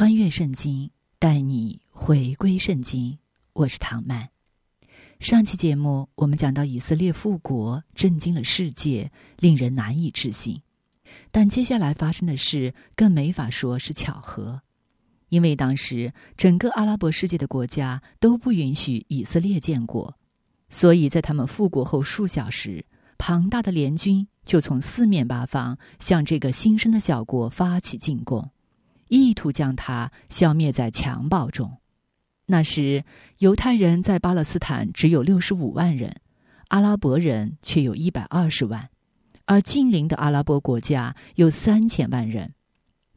穿越圣经，带你回归圣经。我是唐曼。上期节目我们讲到以色列复国，震惊了世界，令人难以置信。但接下来发生的事更没法说是巧合，因为当时整个阿拉伯世界的国家都不允许以色列建国，所以在他们复国后数小时，庞大的联军就从四面八方向这个新生的小国发起进攻。意图将它消灭在襁褓中。那时，犹太人在巴勒斯坦只有六十五万人，阿拉伯人却有一百二十万，而近邻的阿拉伯国家有三千万人。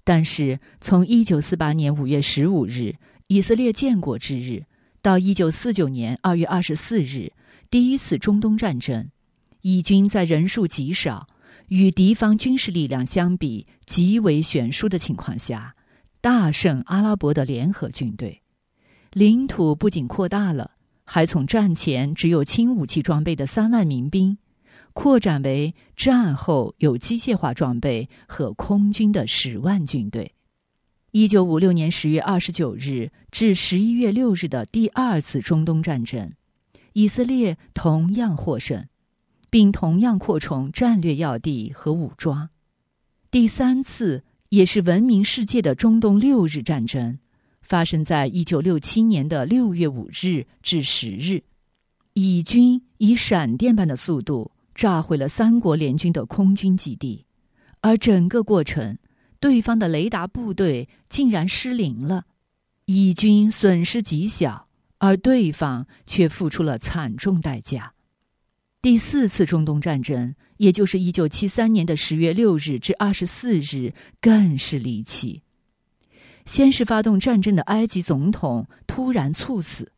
但是，从一九四八年五月十五日以色列建国之日到一九四九年二月二十四日第一次中东战争，以军在人数极少、与敌方军事力量相比极为悬殊的情况下。大胜阿拉伯的联合军队，领土不仅扩大了，还从战前只有轻武器装备的三万民兵，扩展为战后有机械化装备和空军的十万军队。一九五六年十月二十九日至十一月六日的第二次中东战争，以色列同样获胜，并同样扩充战略要地和武装。第三次。也是闻名世界的中东六日战争，发生在一九六七年的六月五日至十日。以军以闪电般的速度炸毁了三国联军的空军基地，而整个过程，对方的雷达部队竟然失灵了。以军损失极小，而对方却付出了惨重代价。第四次中东战争。也就是一九七三年的十月六日至二十四日，更是离奇。先是发动战争的埃及总统突然猝死，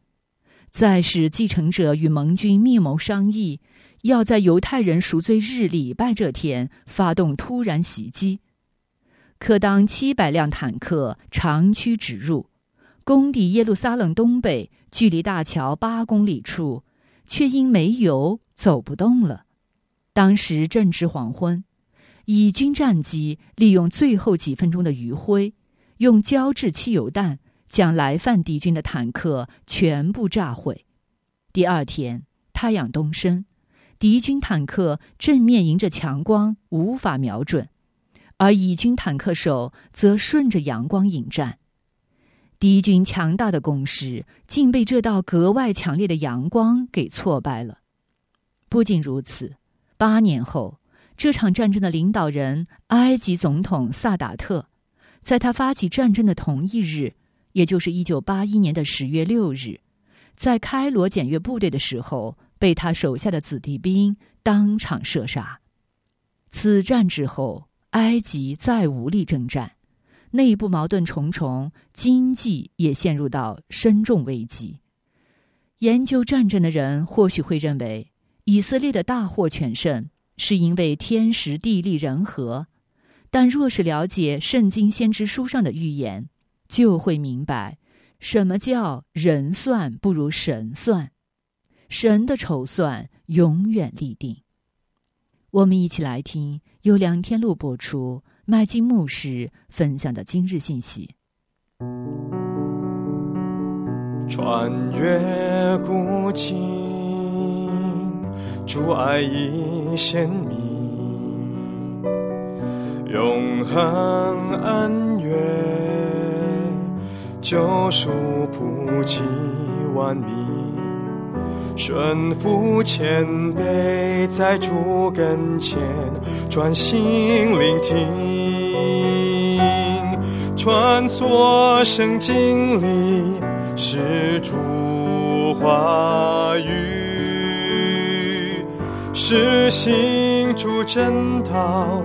再是继承者与盟军密谋商议，要在犹太人赎罪日礼拜这天发动突然袭击。可当七百辆坦克长驱直入，攻抵耶路撒冷东北距离大桥八公里处，却因没油走不动了。当时正值黄昏，以军战机利用最后几分钟的余晖，用胶质汽油弹将来犯敌军的坦克全部炸毁。第二天，太阳东升，敌军坦克正面迎着强光，无法瞄准，而以军坦克手则顺着阳光迎战。敌军强大的攻势竟被这道格外强烈的阳光给挫败了。不仅如此。八年后，这场战争的领导人埃及总统萨达特，在他发起战争的同一日，也就是一九八一年的十月六日，在开罗检阅部队的时候，被他手下的子弟兵当场射杀。此战之后，埃及再无力征战，内部矛盾重重，经济也陷入到深重危机。研究战争的人或许会认为。以色列的大获全胜，是因为天时地利人和，但若是了解圣经先知书上的预言，就会明白，什么叫人算不如神算，神的筹算永远立定。我们一起来听由梁天禄播出、麦金牧师分享的今日信息。穿越古今。主爱已显明，永恒恩怨，救赎普及万民，顺服谦卑，在主跟前专心聆听，穿梭圣经里是主话语。是行主正道，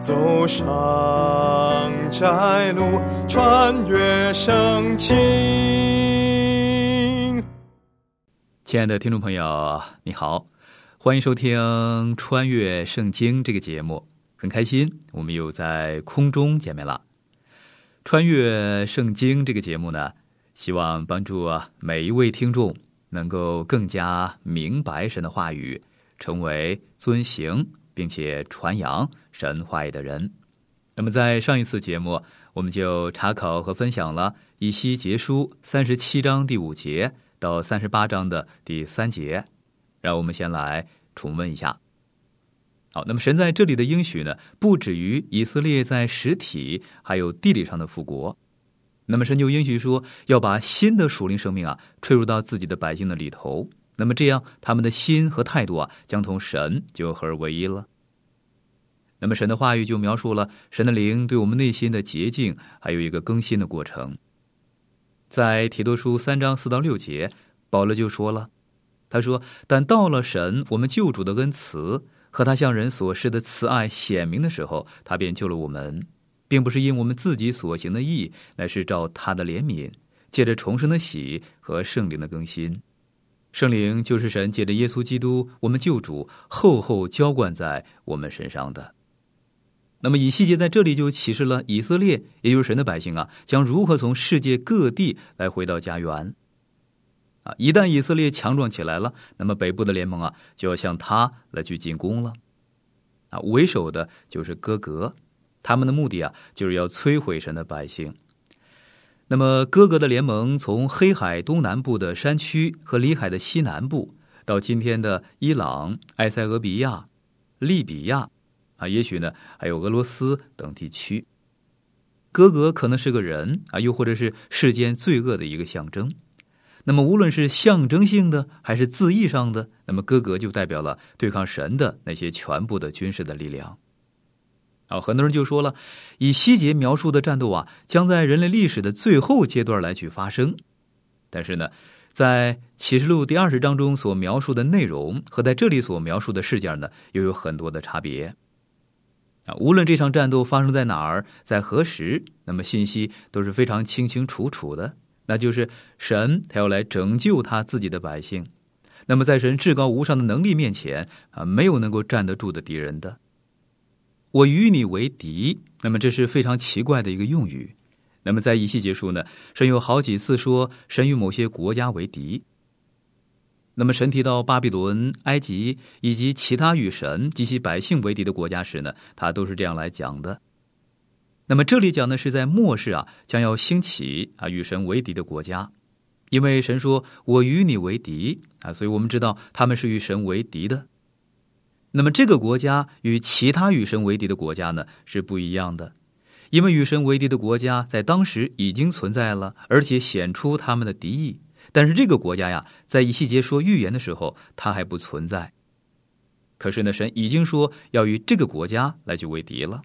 走上窄路，穿越圣经。亲爱的听众朋友，你好，欢迎收听《穿越圣经》这个节目，很开心我们又在空中见面了。《穿越圣经》这个节目呢，希望帮助每一位听众能够更加明白神的话语，成为遵行并且传扬神话的人。那么，在上一次节目，我们就查考和分享了以西结书三十七章第五节。到三十八章的第三节，让我们先来重温一下。好，那么神在这里的应许呢，不止于以色列在实体还有地理上的复国，那么神就应许说，要把新的属灵生命啊，吹入到自己的百姓的里头。那么这样，他们的心和态度啊，将同神就合而为一了。那么神的话语就描述了神的灵对我们内心的洁净，还有一个更新的过程。在提多书三章四到六节，保罗就说了：“他说，但到了神我们救主的恩慈和他向人所示的慈爱显明的时候，他便救了我们，并不是因我们自己所行的义，乃是照他的怜悯，借着重生的喜和圣灵的更新。圣灵就是神借着耶稣基督我们救主厚厚浇灌在我们身上的。”那么以西结在这里就启示了以色列，也就是神的百姓啊，将如何从世界各地来回到家园。啊，一旦以色列强壮起来了，那么北部的联盟啊，就要向他来去进攻了。啊，为首的就是哥格，他们的目的啊，就是要摧毁神的百姓。那么哥格的联盟从黑海东南部的山区和里海的西南部，到今天的伊朗、埃塞俄比亚、利比亚。啊，也许呢，还有俄罗斯等地区。哥哥可能是个人啊，又或者是世间罪恶的一个象征。那么，无论是象征性的还是字义上的，那么哥哥就代表了对抗神的那些全部的军事的力量。啊，很多人就说了，以西结描述的战斗啊，将在人类历史的最后阶段来去发生。但是呢，在启示录第二十章中所描述的内容和在这里所描述的事件呢，又有很多的差别。啊，无论这场战斗发生在哪儿，在何时，那么信息都是非常清清楚楚的。那就是神他要来拯救他自己的百姓。那么在神至高无上的能力面前啊，没有能够站得住的敌人的。我与你为敌，那么这是非常奇怪的一个用语。那么在一系结束呢，神有好几次说神与某些国家为敌。那么，神提到巴比伦、埃及以及其他与神及其百姓为敌的国家时呢，他都是这样来讲的。那么，这里讲的是在末世啊，将要兴起啊与神为敌的国家，因为神说“我与你为敌”啊，所以我们知道他们是与神为敌的。那么，这个国家与其他与神为敌的国家呢是不一样的，因为与神为敌的国家在当时已经存在了，而且显出他们的敌意。但是这个国家呀，在以细节说预言的时候，它还不存在。可是呢，神已经说要与这个国家来去为敌了。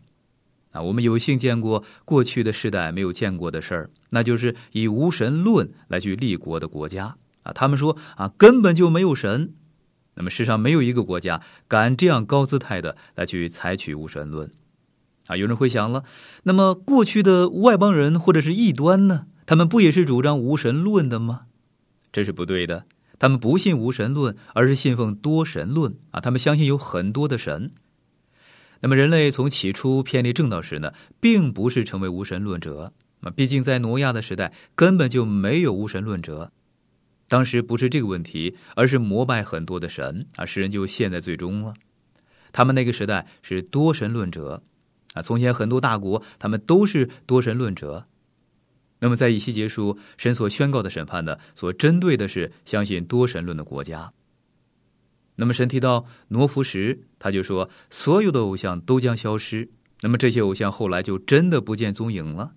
啊，我们有幸见过过去的世代没有见过的事儿，那就是以无神论来去立国的国家。啊，他们说啊，根本就没有神。那么世上没有一个国家敢这样高姿态的来去采取无神论。啊，有人会想了，那么过去的外邦人或者是异端呢？他们不也是主张无神论的吗？这是不对的，他们不信无神论，而是信奉多神论啊！他们相信有很多的神。那么，人类从起初偏离正道时呢，并不是成为无神论者啊！毕竟在挪亚的时代根本就没有无神论者，当时不是这个问题，而是膜拜很多的神啊，世人就陷在最终了。他们那个时代是多神论者啊！从前很多大国，他们都是多神论者。那么，在以西结书，神所宣告的审判呢，所针对的是相信多神论的国家。那么，神提到挪福时，他就说，所有的偶像都将消失。那么，这些偶像后来就真的不见踪影了。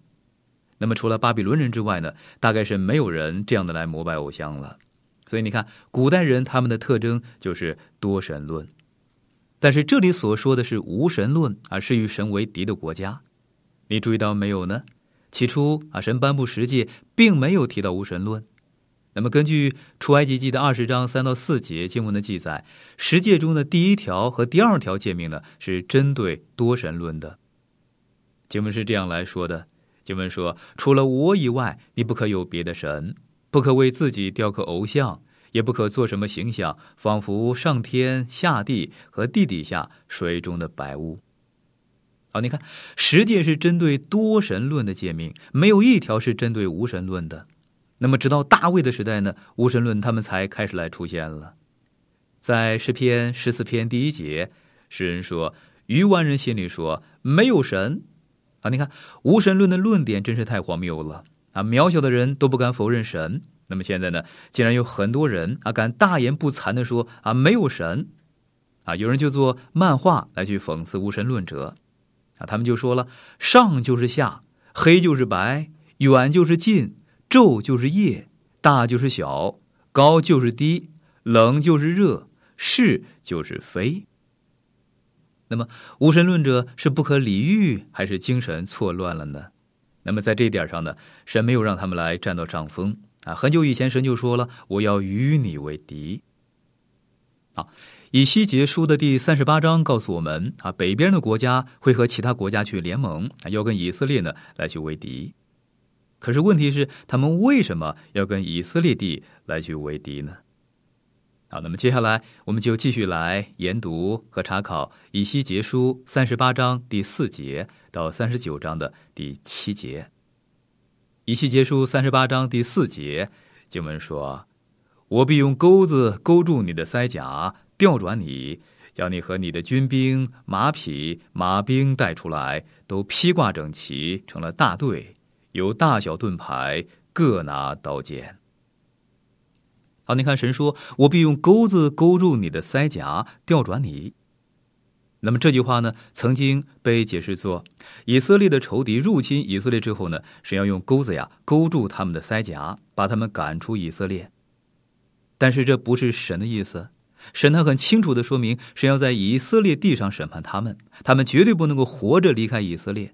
那么，除了巴比伦人之外呢，大概是没有人这样的来膜拜偶像了。所以，你看，古代人他们的特征就是多神论。但是，这里所说的是无神论啊，是与神为敌的国家。你注意到没有呢？起初啊，神颁布十诫，并没有提到无神论。那么，根据出埃及记的二十章三到四节经文的记载，十诫中的第一条和第二条诫命呢，是针对多神论的。经文是这样来说的：经文说，除了我以外，你不可有别的神，不可为自己雕刻偶像，也不可做什么形象，仿佛上天下地和地底下水中的百物。好，你看，十诫是针对多神论的诫命，没有一条是针对无神论的。那么，直到大卫的时代呢，无神论他们才开始来出现了。在诗篇十四篇第一节，诗人说：“愚顽人心里说没有神。”啊，你看无神论的论点真是太荒谬了啊！渺小的人都不敢否认神，那么现在呢，竟然有很多人啊敢大言不惭的说啊没有神啊！有人就做漫画来去讽刺无神论者啊，他们就说了：上就是下，黑就是白，远就是近。昼就是夜，大就是小，高就是低，冷就是热，是就是非。那么无神论者是不可理喻，还是精神错乱了呢？那么在这点上呢，神没有让他们来占到上风啊。很久以前，神就说了：“我要与你为敌。”啊，以西结书的第三十八章告诉我们啊，北边的国家会和其他国家去联盟，要跟以色列呢来去为敌。可是问题是，他们为什么要跟以色列地来去为敌呢？好，那么接下来我们就继续来研读和查考以西结书三十八章第四节到三十九章的第七节。以西结书三十八章第四节经文说：“我必用钩子勾住你的腮甲，调转你，将你和你的军兵、马匹、马兵带出来，都披挂整齐，成了大队。”有大小盾牌，各拿刀剑。好，你看神说：“我必用钩子勾住你的腮颊，调转你。”那么这句话呢，曾经被解释作以色列的仇敌入侵以色列之后呢，神要用钩子呀勾住他们的腮颊，把他们赶出以色列。但是这不是神的意思，神他很清楚的说明，神要在以色列地上审判他们，他们绝对不能够活着离开以色列。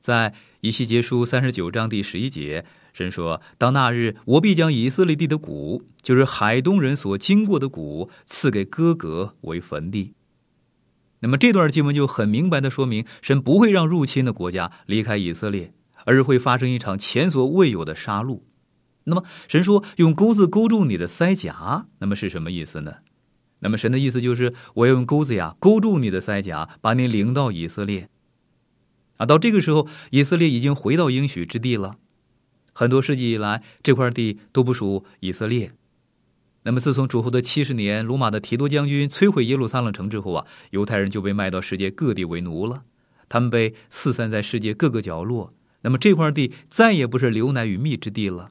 在以西结书三十九章第十一节，神说：“当那日，我必将以色列地的谷，就是海东人所经过的谷，赐给哥哥为坟地。”那么这段经文就很明白的说明，神不会让入侵的国家离开以色列，而是会发生一场前所未有的杀戮。那么神说：“用钩子勾住你的腮甲。”那么是什么意思呢？那么神的意思就是，我要用钩子呀勾住你的腮甲，把你领到以色列。啊，到这个时候，以色列已经回到应许之地了。很多世纪以来，这块地都不属以色列。那么，自从主后的七十年，罗马的提多将军摧毁耶路撒冷城之后啊，犹太人就被卖到世界各地为奴了。他们被四散在世界各个角落。那么，这块地再也不是流奶与蜜之地了。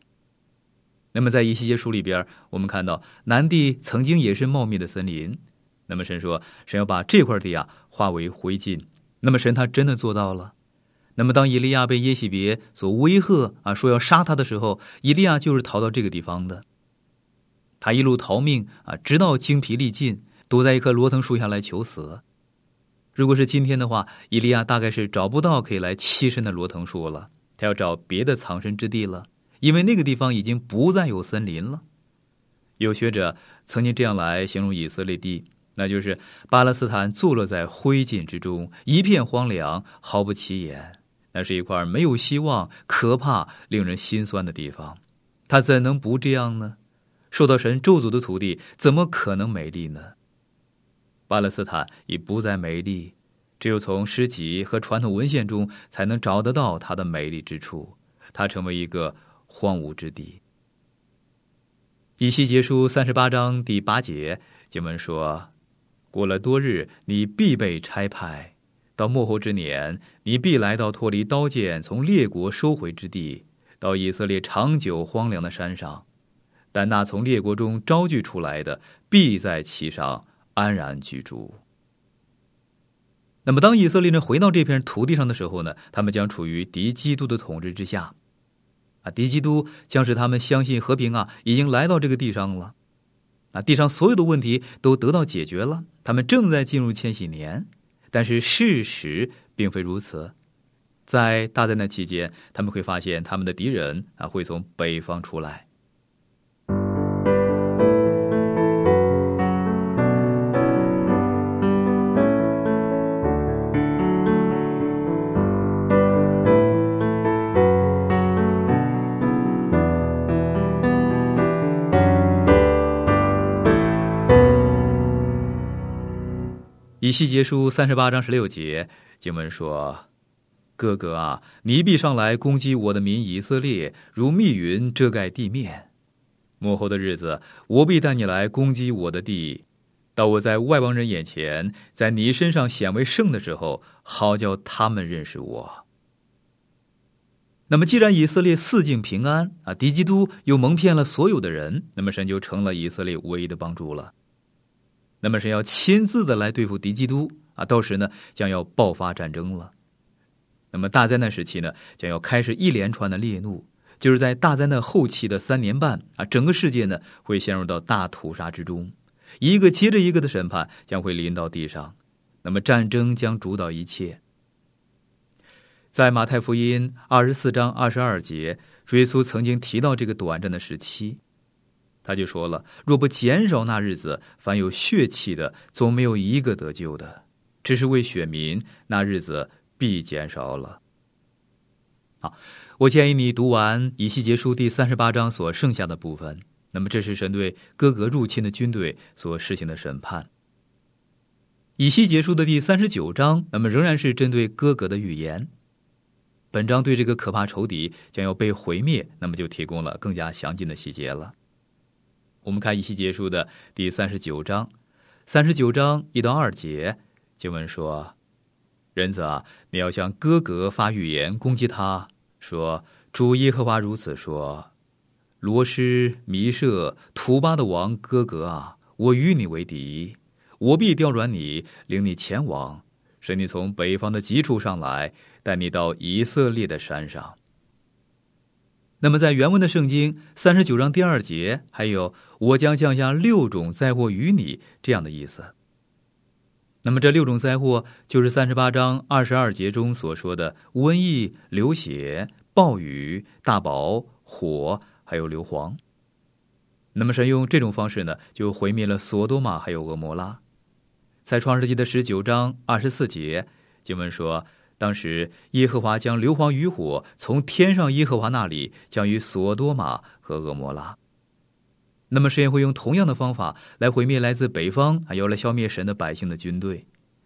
那么，在一些书里边，我们看到南地曾经也是茂密的森林。那么，神说，神要把这块地啊化为灰烬。那么神他真的做到了。那么当以利亚被耶喜别所威吓啊，说要杀他的时候，以利亚就是逃到这个地方的。他一路逃命啊，直到精疲力尽，躲在一棵罗藤树下来求死。如果是今天的话，以利亚大概是找不到可以来栖身的罗藤树了，他要找别的藏身之地了，因为那个地方已经不再有森林了。有学者曾经这样来形容以色列地。那就是巴勒斯坦坐落在灰烬之中，一片荒凉，毫不起眼。那是一块没有希望、可怕、令人心酸的地方。他怎能不这样呢？受到神咒诅的土地，怎么可能美丽呢？巴勒斯坦已不再美丽，只有从诗集和传统文献中才能找得到它的美丽之处。它成为一个荒芜之地。以西结书三十八章第八节经文说。过了多日，你必被差派；到末后之年，你必来到脱离刀剑、从列国收回之地，到以色列长久荒凉的山上。但那从列国中招聚出来的，必在其上安然居住。那么，当以色列人回到这片土地上的时候呢？他们将处于敌基督的统治之下。啊，敌基督将使他们相信和平啊，已经来到这个地上了。啊，地上所有的问题都得到解决了，他们正在进入千禧年，但是事实并非如此。在大灾难期间，他们会发现他们的敌人啊会从北方出来。西结书三十八章十六节经文说：“哥哥啊，你必上来攻击我的民以色列，如密云遮盖地面。幕后的日子，我必带你来攻击我的地，到我在外邦人眼前，在你身上显为圣的时候，好叫他们认识我。”那么，既然以色列四境平安啊，敌基督又蒙骗了所有的人，那么神就成了以色列唯一的帮助了。那么是要亲自的来对付敌基督啊，到时呢将要爆发战争了。那么大灾难时期呢，将要开始一连串的烈怒，就是在大灾难后期的三年半啊，整个世界呢会陷入到大屠杀之中，一个接着一个的审判将会临到地上，那么战争将主导一切。在马太福音二十四章二十二节，主耶稣曾经提到这个短暂的时期。他就说了：“若不减少那日子，凡有血气的，总没有一个得救的。只是为选民，那日子必减少了。”好，我建议你读完以西结书第三十八章所剩下的部分。那么，这是神对哥格入侵的军队所实行的审判。以西结书的第三十九章，那么仍然是针对哥格的预言。本章对这个可怕仇敌将要被毁灭，那么就提供了更加详尽的细节了。我们看一期结束的第三十九章，三十九章一到二节经文说：“人子啊，你要向哥哥发预言攻击他，说主耶和华如此说：罗施、弥舍、图巴的王哥哥啊，我与你为敌，我必调转你，领你前往，使你从北方的极处上来，带你到以色列的山上。”那么，在原文的圣经三十九章第二节，还有“我将降下六种灾祸于你”这样的意思。那么，这六种灾祸就是三十八章二十二节中所说的瘟疫、流血、暴雨、大雹、火，还有硫磺。那么，神用这种方式呢，就毁灭了索多玛还有俄摩拉。在创世纪的十九章二十四节，经文说。当时，耶和华将硫磺与火从天上耶和华那里降于索多玛和俄摩拉。那么，神也会用同样的方法来毁灭来自北方还要来消灭神的百姓的军队。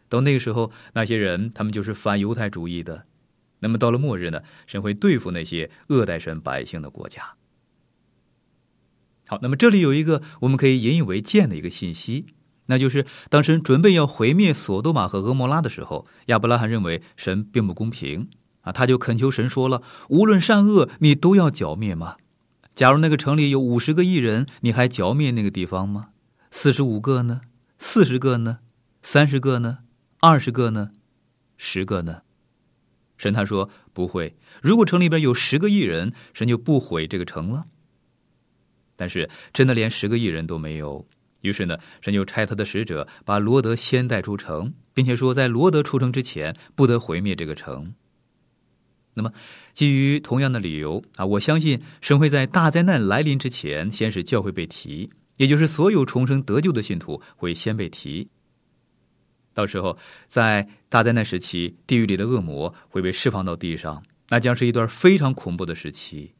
到那个时候，那些人他们就是反犹太主义的。那么，到了末日呢，神会对付那些恶待神百姓的国家。好，那么这里有一个我们可以引以为鉴的一个信息。那就是当神准备要毁灭索多玛和俄摩拉的时候，亚伯拉罕认为神并不公平啊，他就恳求神说了：“无论善恶，你都要剿灭吗？假如那个城里有五十个艺人，你还剿灭那个地方吗？四十五个呢？四十个呢？三十个呢？二十个呢？十个呢？”神他说：“不会。如果城里边有十个艺人，神就不毁这个城了。但是真的连十个艺人都没有。”于是呢，神就差他的使者把罗德先带出城，并且说，在罗德出城之前，不得毁灭这个城。那么，基于同样的理由啊，我相信神会在大灾难来临之前，先使教会被提，也就是所有重生得救的信徒会先被提。到时候，在大灾难时期，地狱里的恶魔会被释放到地上，那将是一段非常恐怖的时期。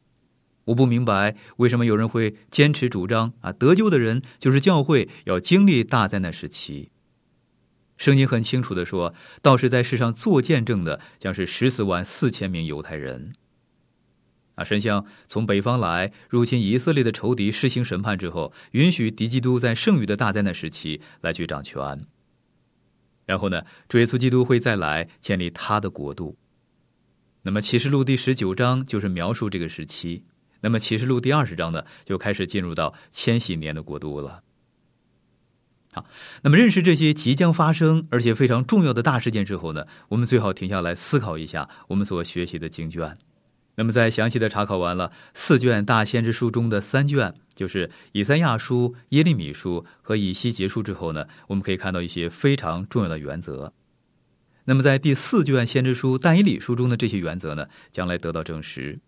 我不明白为什么有人会坚持主张啊，得救的人就是教会要经历大灾难时期。圣经很清楚的说，到时在世上做见证的将是十四万四千名犹太人。啊，神像从北方来入侵以色列的仇敌施行审判之后，允许敌基督在剩余的大灾难时期来去掌权。然后呢，主耶稣基督会再来建立他的国度。那么启示录第十九章就是描述这个时期。那么启示录第二十章呢，就开始进入到千禧年的国度了。好，那么认识这些即将发生而且非常重要的大事件之后呢，我们最好停下来思考一下我们所学习的经卷。那么在详细的查考完了四卷大先知书中的三卷，就是以赛亚书、耶利米书和以西结束之后呢，我们可以看到一些非常重要的原则。那么在第四卷先知书但以理书中的这些原则呢，将来得到证实。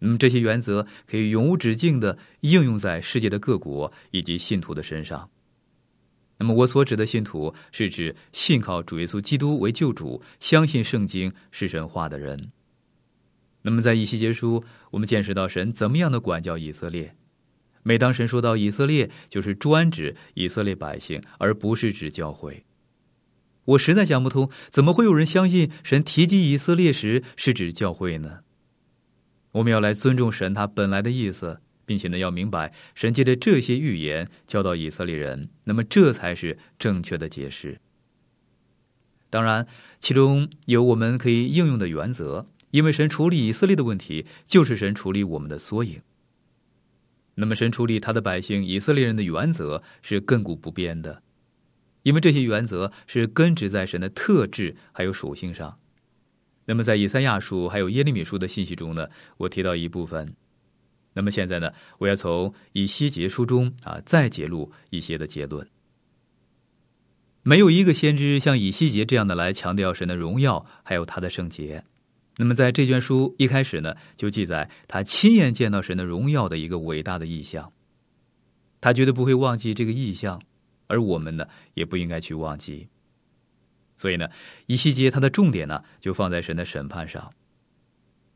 那么这些原则可以永无止境的应用在世界的各国以及信徒的身上。那么我所指的信徒是指信靠主耶稣基督为救主、相信圣经是神话的人。那么在以西结书，我们见识到神怎么样的管教以色列。每当神说到以色列，就是专指以色列百姓，而不是指教会。我实在想不通，怎么会有人相信神提及以色列时是指教会呢？我们要来尊重神他本来的意思，并且呢，要明白神借着这些预言教导以色列人，那么这才是正确的解释。当然，其中有我们可以应用的原则，因为神处理以色列的问题，就是神处理我们的缩影。那么，神处理他的百姓以色列人的原则是亘古不变的，因为这些原则是根植在神的特质还有属性上。那么，在以赛亚书还有耶利米书的信息中呢，我提到一部分。那么现在呢，我要从以西结书中啊再揭露一些的结论。没有一个先知像以西结这样的来强调神的荣耀还有他的圣洁。那么在这卷书一开始呢，就记载他亲眼见到神的荣耀的一个伟大的意象。他绝对不会忘记这个意象，而我们呢，也不应该去忘记。所以呢，以西结他的重点呢，就放在神的审判上。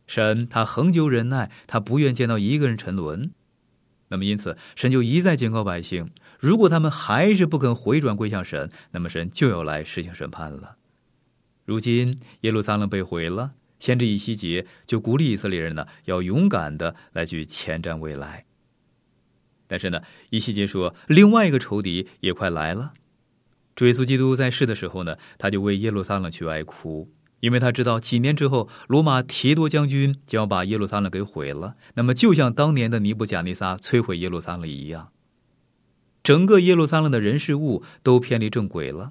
神他恒久忍耐，他不愿见到一个人沉沦。那么因此，神就一再警告百姓：如果他们还是不肯回转归向神，那么神就要来实行审判了。如今耶路撒冷被毁了，先知以西结就鼓励以色列人呢，要勇敢的来去前瞻未来。但是呢，以西结说，另外一个仇敌也快来了。主耶稣基督在世的时候呢，他就为耶路撒冷去哀哭，因为他知道几年之后，罗马提多将军将要把耶路撒冷给毁了。那么，就像当年的尼布贾尼撒摧毁耶路撒冷一样，整个耶路撒冷的人事物都偏离正轨了。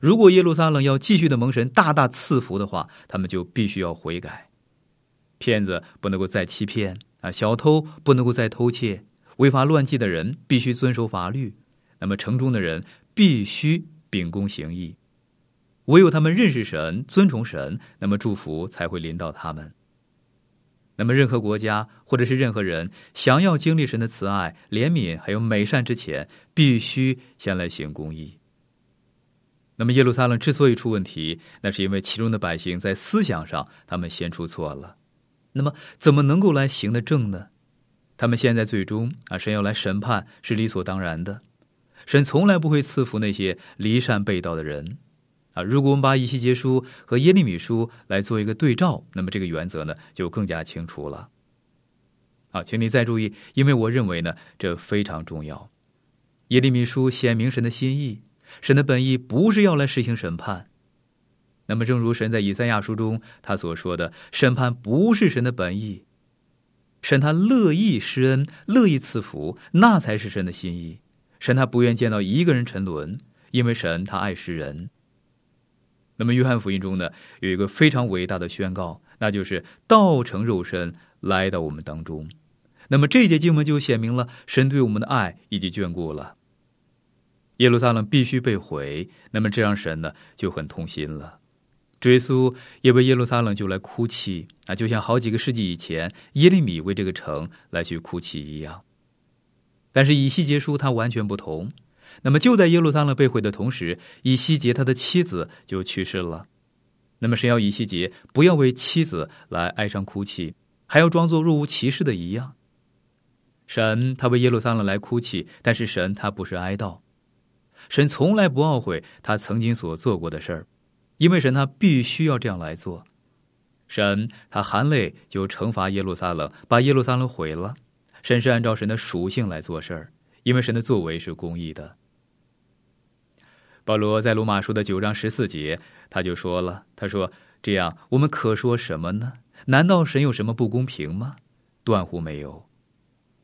如果耶路撒冷要继续的蒙神大大赐福的话，他们就必须要悔改。骗子不能够再欺骗啊，小偷不能够再偷窃，违法乱纪的人必须遵守法律。那么，城中的人必须。秉公行义，唯有他们认识神、尊崇神，那么祝福才会临到他们。那么，任何国家或者是任何人想要经历神的慈爱、怜悯还有美善之前，必须先来行公义。那么，耶路撒冷之所以出问题，那是因为其中的百姓在思想上他们先出错了。那么，怎么能够来行得正呢？他们现在最终啊，神要来审判是理所当然的。神从来不会赐福那些离善背道的人，啊！如果我们把以西结书和耶利米书来做一个对照，那么这个原则呢就更加清楚了。好，请你再注意，因为我认为呢这非常重要。耶利米书显明神的心意，神的本意不是要来实行审判。那么，正如神在以赛亚书中他所说的，审判不是神的本意，神他乐意施恩，乐意赐福，那才是神的心意。神他不愿见到一个人沉沦，因为神他爱世人。那么，约翰福音中呢，有一个非常伟大的宣告，那就是道成肉身来到我们当中。那么，这节经文就显明了神对我们的爱以及眷顾了。耶路撒冷必须被毁，那么这让神呢就很痛心了。追溯也为耶路撒冷就来哭泣啊，就像好几个世纪以前耶利米为这个城来去哭泣一样。但是以西结书他完全不同，那么就在耶路撒冷被毁的同时，以西结他的妻子就去世了。那么神要以西结不要为妻子来哀伤哭泣，还要装作若无其事的一样。神他为耶路撒冷来哭泣，但是神他不是哀悼，神从来不懊悔他曾经所做过的事儿，因为神他必须要这样来做。神他含泪就惩罚耶路撒冷，把耶路撒冷毁了。神是按照神的属性来做事儿，因为神的作为是公义的。保罗在罗马书的九章十四节，他就说了：“他说这样，我们可说什么呢？难道神有什么不公平吗？断乎没有。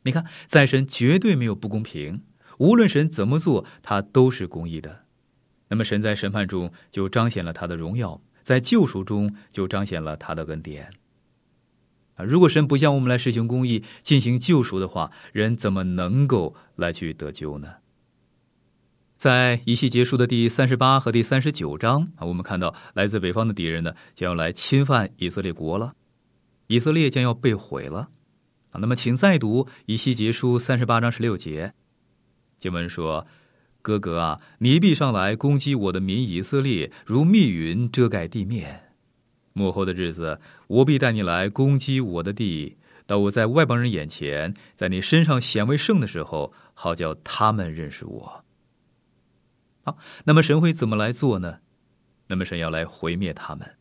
你看，在神绝对没有不公平，无论神怎么做，他都是公义的。那么，神在审判中就彰显了他的荣耀，在救赎中就彰显了他的恩典。”啊，如果神不向我们来实行公义、进行救赎的话，人怎么能够来去得救呢？在一系结束的第三十八和第三十九章啊，我们看到来自北方的敌人呢，将要来侵犯以色列国了，以色列将要被毁了啊。那么，请再读以西结书三十八章十六节，经文说：“哥哥啊，你必上来攻击我的民以色列，如密云遮盖地面。”幕后的日子，我必带你来攻击我的地，到我在外邦人眼前，在你身上显为圣的时候，好叫他们认识我。好，那么神会怎么来做呢？那么神要来毁灭他们。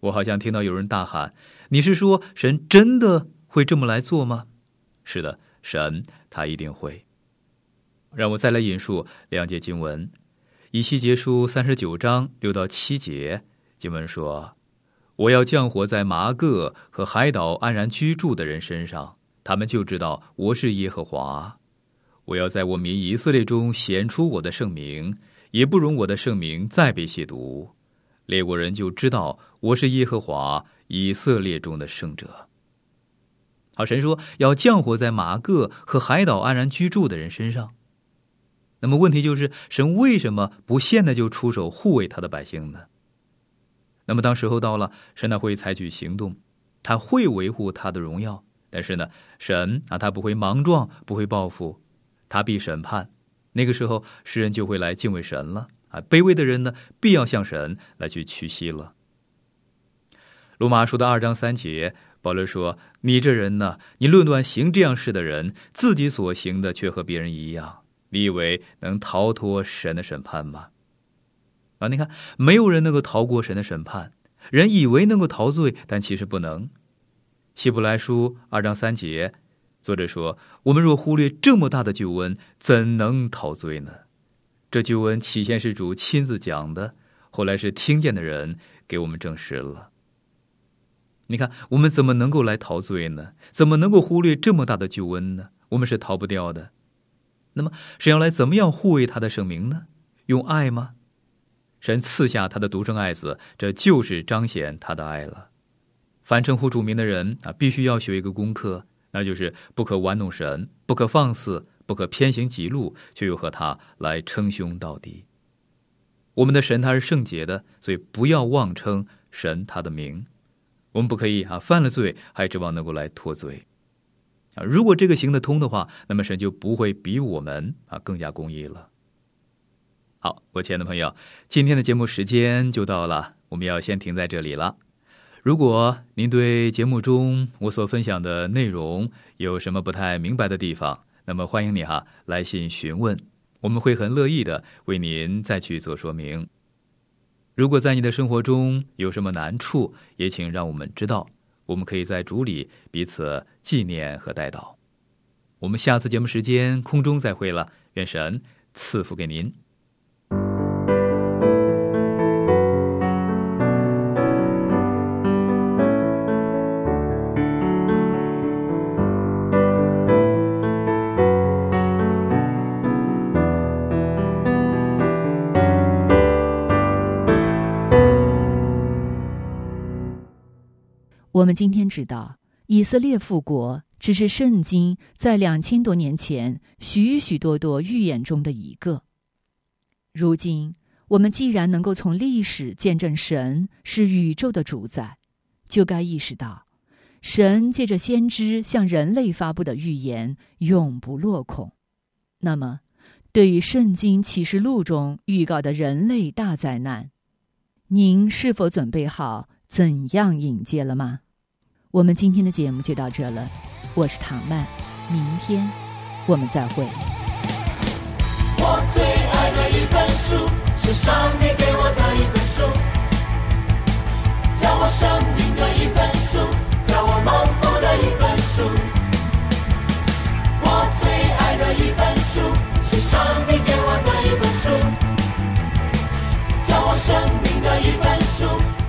我好像听到有人大喊：“你是说神真的会这么来做吗？”是的，神他一定会。让我再来引述两节经文，《以西结书》三十九章六到七节，经文说：“我要降火在麻各和海岛安然居住的人身上，他们就知道我是耶和华。我要在我民以色列中显出我的圣名，也不容我的圣名再被亵渎。列国人就知道我是耶和华以色列中的圣者。”好，神说要降火在马各和海岛安然居住的人身上。那么问题就是，神为什么不现在就出手护卫他的百姓呢？那么当时候到了，神呢会采取行动，他会维护他的荣耀。但是呢，神啊，他不会莽撞，不会报复，他必审判。那个时候，世人就会来敬畏神了啊！卑微的人呢，必要向神来去屈膝了。罗马书的二章三节，保罗说：“你这人呢，你论断行这样事的人，自己所行的却和别人一样。”你以为能逃脱神的审判吗？啊，你看，没有人能够逃过神的审判。人以为能够逃罪，但其实不能。希伯来书二章三节，作者说：“我们若忽略这么大的救恩，怎能逃罪呢？”这救恩起先是主亲自讲的，后来是听见的人给我们证实了。你看，我们怎么能够来逃罪呢？怎么能够忽略这么大的救恩呢？我们是逃不掉的。那么，神要来怎么样护卫他的圣名呢？用爱吗？神赐下他的独生爱子，这就是彰显他的爱了。凡称呼主名的人啊，必须要学一个功课，那就是不可玩弄神，不可放肆，不可偏行己路，却又和他来称兄道弟。我们的神他是圣洁的，所以不要妄称神他的名。我们不可以啊，犯了罪还指望能够来脱罪。啊，如果这个行得通的话，那么神就不会比我们啊更加公义了。好，我亲爱的朋友，今天的节目时间就到了，我们要先停在这里了。如果您对节目中我所分享的内容有什么不太明白的地方，那么欢迎你哈来信询问，我们会很乐意的为您再去做说明。如果在你的生活中有什么难处，也请让我们知道。我们可以在主里彼此纪念和带祷。我们下次节目时间空中再会了，愿神赐福给您。我们今天知道，以色列复国只是圣经在两千多年前许许多多预言中的一个。如今，我们既然能够从历史见证神是宇宙的主宰，就该意识到，神借着先知向人类发布的预言永不落空。那么，对于圣经启示录中预告的人类大灾难，您是否准备好怎样迎接了吗？我们今天的节目就到这了，我是唐曼，明天我们再会。我最爱的一本书，是上帝给我的一本书，叫我生命的一本书，叫我蒙福的一本书。我最爱的一本书，是上帝给我的一本书，叫我生命的一本书。